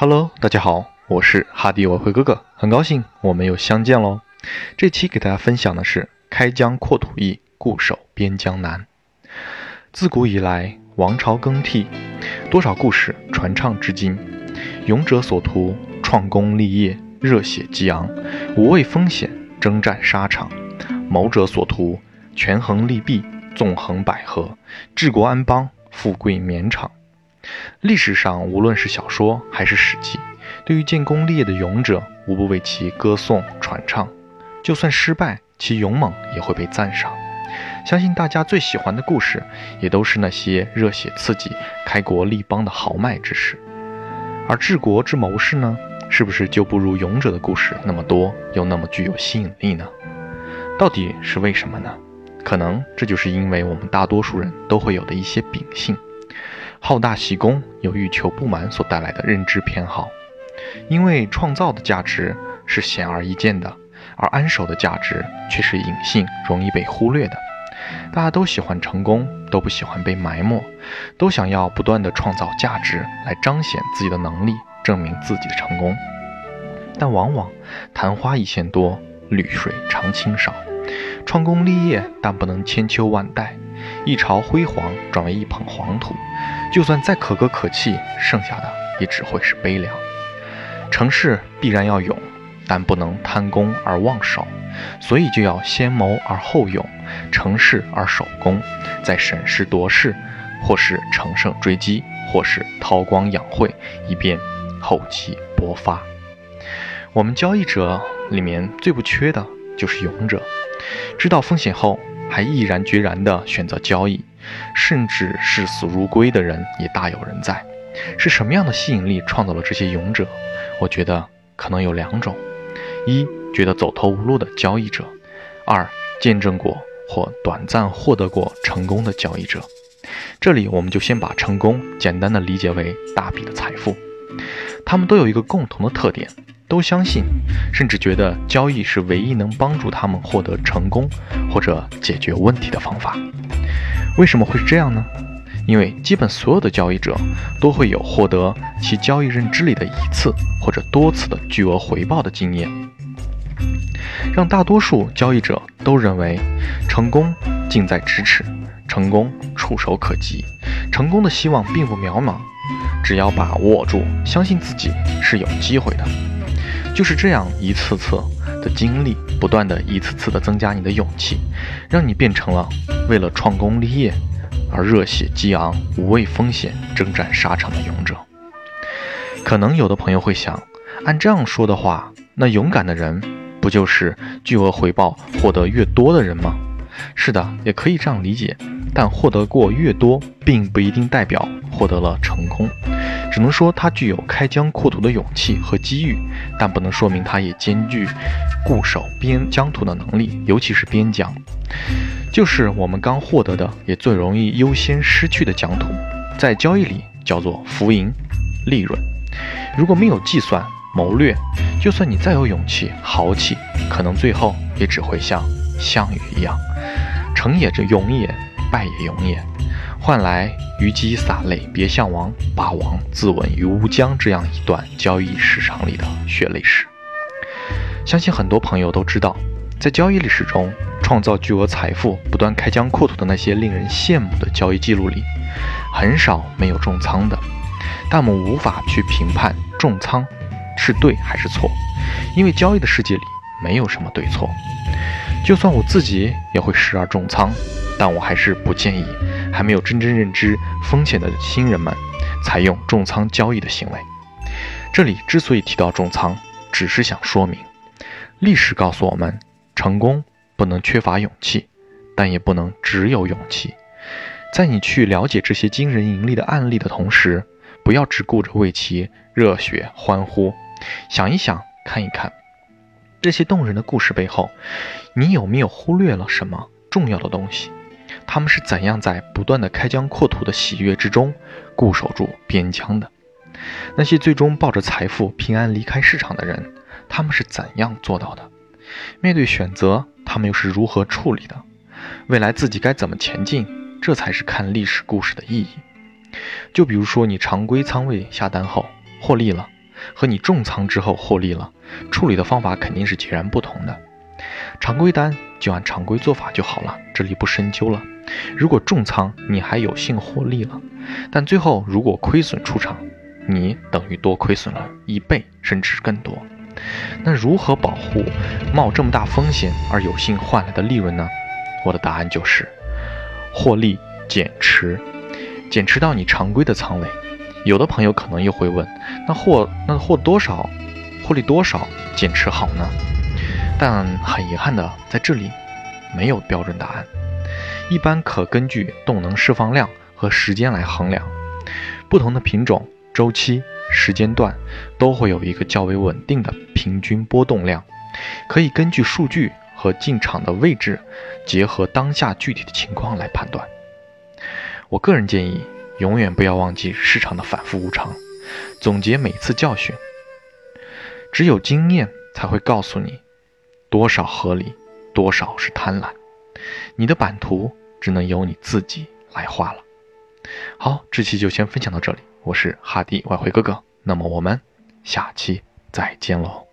Hello，大家好，我是哈迪我辉哥哥，很高兴我们又相见喽。这期给大家分享的是“开疆扩土易，固守边疆难”。自古以来，王朝更替，多少故事传唱至今。勇者所图，创功立业，热血激昂，无畏风险，征战沙场；谋者所图，权衡利弊，纵横捭阖，治国安邦，富贵绵长。历史上，无论是小说还是史记，对于建功立业的勇者，无不为其歌颂传唱。就算失败，其勇猛也会被赞赏。相信大家最喜欢的故事，也都是那些热血刺激、开国立邦的豪迈之事。而治国之谋士呢，是不是就不如勇者的故事那么多，又那么具有吸引力呢？到底是为什么呢？可能这就是因为我们大多数人都会有的一些秉性。好大喜功，有欲求不满所带来的认知偏好，因为创造的价值是显而易见的，而安守的价值却是隐性，容易被忽略的。大家都喜欢成功，都不喜欢被埋没，都想要不断的创造价值来彰显自己的能力，证明自己的成功。但往往昙花一现多，绿水长青少。创功立业，但不能千秋万代。一朝辉煌转为一捧黄土，就算再可歌可泣，剩下的也只会是悲凉。成事必然要勇，但不能贪功而忘守，所以就要先谋而后勇，成事而守功，再审时度势，或是乘胜追击，或是韬光养晦，以便厚积薄发。我们交易者里面最不缺的就是勇者，知道风险后。还毅然决然地选择交易，甚至视死如归的人也大有人在。是什么样的吸引力创造了这些勇者？我觉得可能有两种：一觉得走投无路的交易者；二见证过或短暂获得过成功的交易者。这里我们就先把成功简单的理解为大笔的财富。他们都有一个共同的特点。都相信，甚至觉得交易是唯一能帮助他们获得成功或者解决问题的方法。为什么会是这样呢？因为基本所有的交易者都会有获得其交易认知里的一次或者多次的巨额回报的经验，让大多数交易者都认为成功近在咫尺，成功触手可及，成功的希望并不渺茫，只要把握住，相信自己是有机会的。就是这样一次次的经历，不断的一次次的增加你的勇气，让你变成了为了创功立业而热血激昂、无畏风险、征战沙场的勇者。可能有的朋友会想，按这样说的话，那勇敢的人不就是巨额回报获得越多的人吗？是的，也可以这样理解。但获得过越多，并不一定代表获得了成功。只能说他具有开疆扩土的勇气和机遇，但不能说明他也兼具固守边疆土的能力，尤其是边疆，就是我们刚获得的，也最容易优先失去的疆土，在交易里叫做浮盈利润。如果没有计算谋略，就算你再有勇气豪气，可能最后也只会像项羽一样，成也这勇也，败也勇也。换来虞姬洒泪别项王，霸王自刎于乌江这样一段交易市场里的血泪史。相信很多朋友都知道，在交易历史中创造巨额财富、不断开疆扩土的那些令人羡慕的交易记录里，很少没有重仓的。但我们无法去评判重仓是对还是错，因为交易的世界里没有什么对错。就算我自己也会时而重仓，但我还是不建议。还没有真正认知风险的新人们，采用重仓交易的行为。这里之所以提到重仓，只是想说明，历史告诉我们，成功不能缺乏勇气，但也不能只有勇气。在你去了解这些惊人盈利的案例的同时，不要只顾着为其热血欢呼，想一想，看一看，这些动人的故事背后，你有没有忽略了什么重要的东西？他们是怎样在不断的开疆扩土的喜悦之中固守住边疆的？那些最终抱着财富平安离开市场的人，他们是怎样做到的？面对选择，他们又是如何处理的？未来自己该怎么前进？这才是看历史故事的意义。就比如说，你常规仓位下单后获利了，和你重仓之后获利了，处理的方法肯定是截然不同的。常规单就按常规做法就好了，这里不深究了。如果重仓，你还有幸获利了，但最后如果亏损出场，你等于多亏损了一倍甚至更多。那如何保护冒这么大风险而有幸换来的利润呢？我的答案就是，获利减持，减持到你常规的仓位。有的朋友可能又会问，那获那获多少，获利多少减持好呢？但很遗憾的，在这里没有标准答案，一般可根据动能释放量和时间来衡量。不同的品种、周期、时间段都会有一个较为稳定的平均波动量，可以根据数据和进场的位置，结合当下具体的情况来判断。我个人建议。永远不要忘记市场的反复无常，总结每次教训。只有经验才会告诉你，多少合理，多少是贪婪。你的版图只能由你自己来画了。好，这期就先分享到这里。我是哈迪外汇哥哥，那么我们下期再见喽。